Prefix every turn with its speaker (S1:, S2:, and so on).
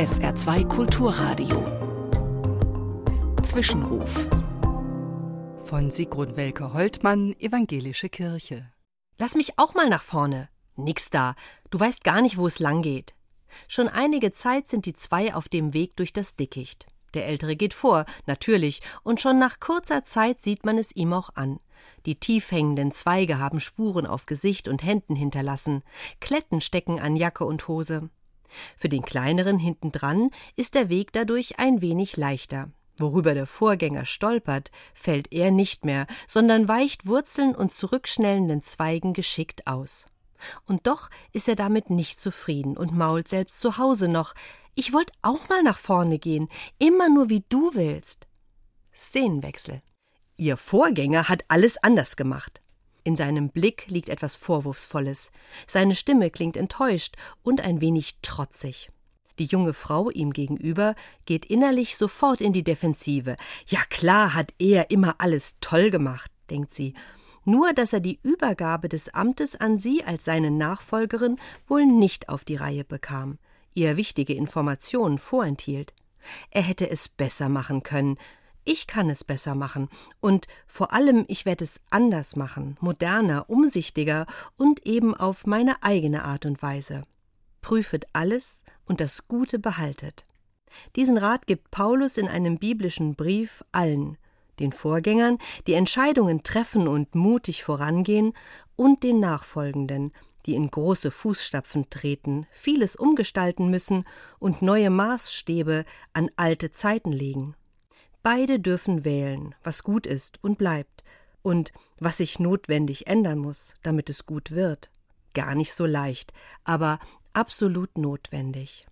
S1: SR2 Kulturradio. Zwischenruf.
S2: Von Sigrun Welke-Holtmann, Evangelische Kirche.
S3: Lass mich auch mal nach vorne. Nix da. Du weißt gar nicht, wo es lang geht. Schon einige Zeit sind die zwei auf dem Weg durch das Dickicht. Der Ältere geht vor, natürlich, und schon nach kurzer Zeit sieht man es ihm auch an. Die tief hängenden Zweige haben Spuren auf Gesicht und Händen hinterlassen. Kletten stecken an Jacke und Hose. Für den Kleineren hintendran ist der Weg dadurch ein wenig leichter. Worüber der Vorgänger stolpert, fällt er nicht mehr, sondern weicht Wurzeln und zurückschnellenden Zweigen geschickt aus. Und doch ist er damit nicht zufrieden und mault selbst zu Hause noch Ich wollt auch mal nach vorne gehen, immer nur wie du willst. Szenenwechsel. Ihr Vorgänger hat alles anders gemacht. In seinem Blick liegt etwas Vorwurfsvolles. Seine Stimme klingt enttäuscht und ein wenig trotzig. Die junge Frau ihm gegenüber geht innerlich sofort in die Defensive. Ja klar hat er immer alles toll gemacht, denkt sie. Nur dass er die Übergabe des Amtes an sie als seine Nachfolgerin wohl nicht auf die Reihe bekam, ihr wichtige Informationen vorenthielt. Er hätte es besser machen können, ich kann es besser machen und vor allem ich werde es anders machen, moderner, umsichtiger und eben auf meine eigene Art und Weise. Prüfet alles und das Gute behaltet. Diesen Rat gibt Paulus in einem biblischen Brief allen, den Vorgängern, die Entscheidungen treffen und mutig vorangehen, und den Nachfolgenden, die in große Fußstapfen treten, vieles umgestalten müssen und neue Maßstäbe an alte Zeiten legen. Beide dürfen wählen, was gut ist und bleibt, und was sich notwendig ändern muss, damit es gut wird. Gar nicht so leicht, aber absolut notwendig.